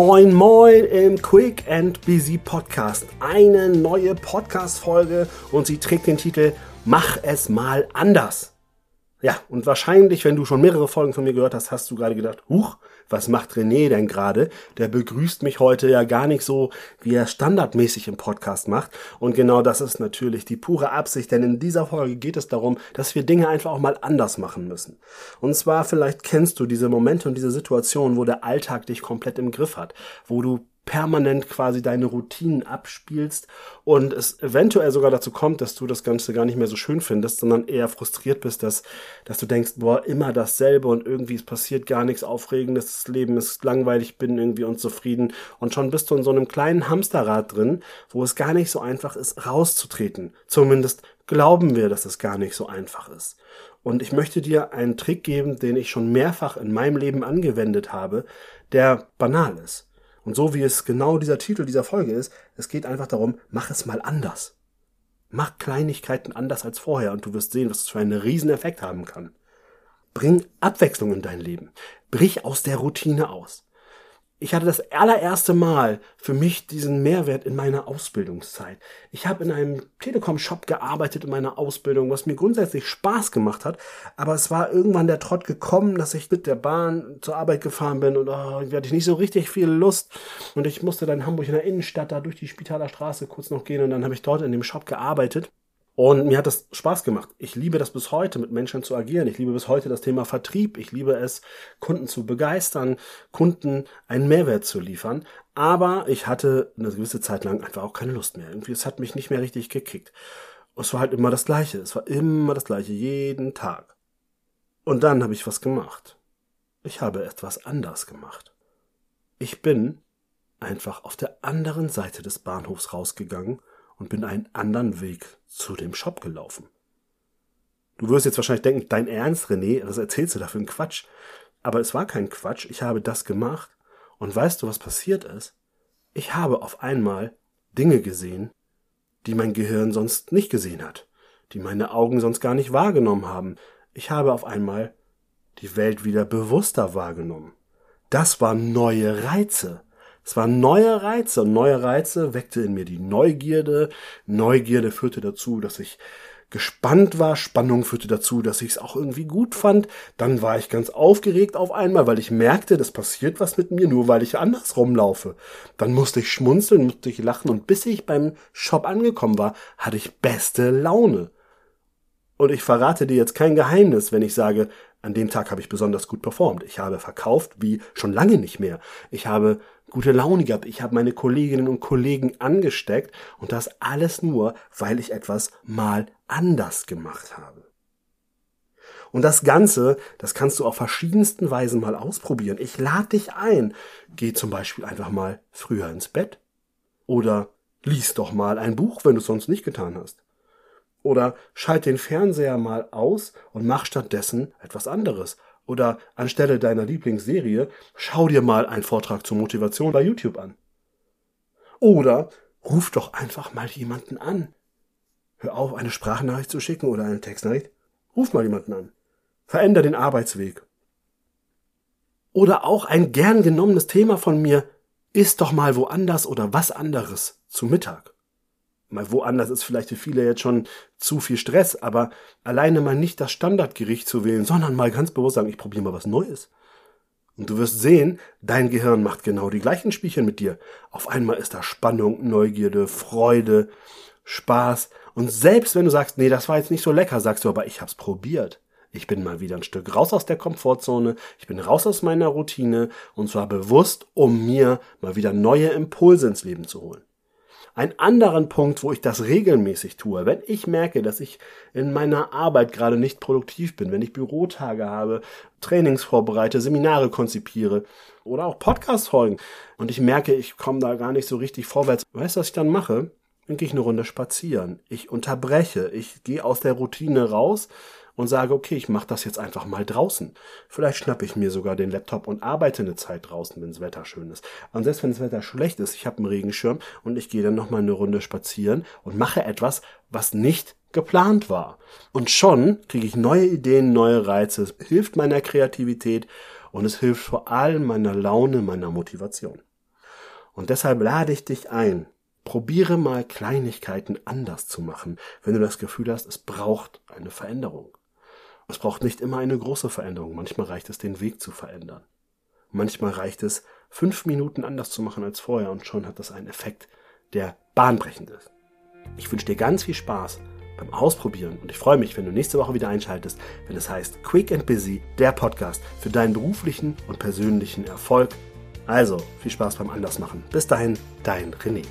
Moin Moin im Quick and Busy Podcast. Eine neue Podcast-Folge und sie trägt den Titel Mach es mal anders. Ja, und wahrscheinlich, wenn du schon mehrere Folgen von mir gehört hast, hast du gerade gedacht, huch, was macht René denn gerade? Der begrüßt mich heute ja gar nicht so, wie er standardmäßig im Podcast macht. Und genau das ist natürlich die pure Absicht, denn in dieser Folge geht es darum, dass wir Dinge einfach auch mal anders machen müssen. Und zwar vielleicht kennst du diese Momente und diese Situation, wo der Alltag dich komplett im Griff hat, wo du permanent quasi deine Routinen abspielst und es eventuell sogar dazu kommt, dass du das Ganze gar nicht mehr so schön findest, sondern eher frustriert bist, dass, dass du denkst, boah, immer dasselbe und irgendwie es passiert gar nichts Aufregendes, das Leben ist langweilig, bin irgendwie unzufrieden und schon bist du in so einem kleinen Hamsterrad drin, wo es gar nicht so einfach ist, rauszutreten. Zumindest glauben wir, dass es gar nicht so einfach ist. Und ich möchte dir einen Trick geben, den ich schon mehrfach in meinem Leben angewendet habe, der banal ist. Und so wie es genau dieser Titel dieser Folge ist, es geht einfach darum, mach es mal anders. Mach Kleinigkeiten anders als vorher und du wirst sehen, was es für einen riesen Effekt haben kann. Bring Abwechslung in dein Leben. Brich aus der Routine aus ich hatte das allererste Mal für mich diesen Mehrwert in meiner Ausbildungszeit. Ich habe in einem Telekom-Shop gearbeitet in meiner Ausbildung, was mir grundsätzlich Spaß gemacht hat, aber es war irgendwann der Trott gekommen, dass ich mit der Bahn zur Arbeit gefahren bin und oh, ich hatte nicht so richtig viel Lust. Und ich musste dann in Hamburg in der Innenstadt da durch die Spitaler Straße kurz noch gehen und dann habe ich dort in dem Shop gearbeitet und mir hat das Spaß gemacht. Ich liebe das bis heute, mit Menschen zu agieren. Ich liebe bis heute das Thema Vertrieb. Ich liebe es, Kunden zu begeistern, Kunden einen Mehrwert zu liefern. Aber ich hatte eine gewisse Zeit lang einfach auch keine Lust mehr. Irgendwie, es hat mich nicht mehr richtig gekickt. Es war halt immer das Gleiche. Es war immer das Gleiche, jeden Tag. Und dann habe ich was gemacht. Ich habe etwas anders gemacht. Ich bin einfach auf der anderen Seite des Bahnhofs rausgegangen und bin einen anderen Weg zu dem Shop gelaufen. Du wirst jetzt wahrscheinlich denken, dein Ernst, René, was erzählst du da für einen Quatsch? Aber es war kein Quatsch, ich habe das gemacht. Und weißt du, was passiert ist? Ich habe auf einmal Dinge gesehen, die mein Gehirn sonst nicht gesehen hat, die meine Augen sonst gar nicht wahrgenommen haben. Ich habe auf einmal die Welt wieder bewusster wahrgenommen. Das waren neue Reize. Es waren neue Reize und neue Reize weckte in mir die Neugierde. Neugierde führte dazu, dass ich gespannt war. Spannung führte dazu, dass ich es auch irgendwie gut fand. Dann war ich ganz aufgeregt auf einmal, weil ich merkte, das passiert was mit mir, nur weil ich andersrum laufe. Dann musste ich schmunzeln, musste ich lachen und bis ich beim Shop angekommen war, hatte ich beste Laune. Und ich verrate dir jetzt kein Geheimnis, wenn ich sage, an dem Tag habe ich besonders gut performt. Ich habe verkauft wie schon lange nicht mehr. Ich habe gute Laune gehabt. Ich habe meine Kolleginnen und Kollegen angesteckt und das alles nur, weil ich etwas mal anders gemacht habe. Und das Ganze, das kannst du auf verschiedensten Weisen mal ausprobieren. Ich lade dich ein. Geh zum Beispiel einfach mal früher ins Bett. Oder lies doch mal ein Buch, wenn du es sonst nicht getan hast. Oder schalt den Fernseher mal aus und mach stattdessen etwas anderes. Oder anstelle deiner Lieblingsserie, schau dir mal einen Vortrag zur Motivation bei YouTube an. Oder ruf doch einfach mal jemanden an. Hör auf, eine Sprachnachricht zu schicken oder eine Textnachricht. Ruf mal jemanden an. Veränder den Arbeitsweg. Oder auch ein gern genommenes Thema von mir, isst doch mal woanders oder was anderes zu Mittag mal woanders ist vielleicht für viele jetzt schon zu viel Stress, aber alleine mal nicht das Standardgericht zu wählen, sondern mal ganz bewusst sagen, ich probiere mal was Neues. Und du wirst sehen, dein Gehirn macht genau die gleichen Spielchen mit dir. Auf einmal ist da Spannung, Neugierde, Freude, Spaß. Und selbst wenn du sagst, nee, das war jetzt nicht so lecker, sagst du aber, ich hab's probiert. Ich bin mal wieder ein Stück raus aus der Komfortzone, ich bin raus aus meiner Routine und zwar bewusst, um mir mal wieder neue Impulse ins Leben zu holen. Ein anderen Punkt, wo ich das regelmäßig tue, wenn ich merke, dass ich in meiner Arbeit gerade nicht produktiv bin, wenn ich Bürotage habe, Trainings vorbereite, Seminare konzipiere oder auch Podcast-Folgen und ich merke, ich komme da gar nicht so richtig vorwärts, weißt du, was ich dann mache? Dann gehe ich eine Runde spazieren. Ich unterbreche. Ich gehe aus der Routine raus und sage, okay, ich mache das jetzt einfach mal draußen. Vielleicht schnappe ich mir sogar den Laptop und arbeite eine Zeit draußen, wenn das Wetter schön ist. Und selbst wenn das Wetter schlecht ist, ich habe einen Regenschirm und ich gehe dann noch mal eine Runde spazieren und mache etwas, was nicht geplant war. Und schon kriege ich neue Ideen, neue Reize. Es hilft meiner Kreativität und es hilft vor allem meiner Laune, meiner Motivation. Und deshalb lade ich dich ein, probiere mal Kleinigkeiten anders zu machen, wenn du das Gefühl hast, es braucht eine Veränderung. Es braucht nicht immer eine große Veränderung, manchmal reicht es, den Weg zu verändern. Manchmal reicht es, fünf Minuten anders zu machen als vorher und schon hat das einen Effekt, der bahnbrechend ist. Ich wünsche dir ganz viel Spaß beim Ausprobieren und ich freue mich, wenn du nächste Woche wieder einschaltest, wenn es heißt Quick and Busy, der Podcast für deinen beruflichen und persönlichen Erfolg. Also, viel Spaß beim Andersmachen. Bis dahin, dein René.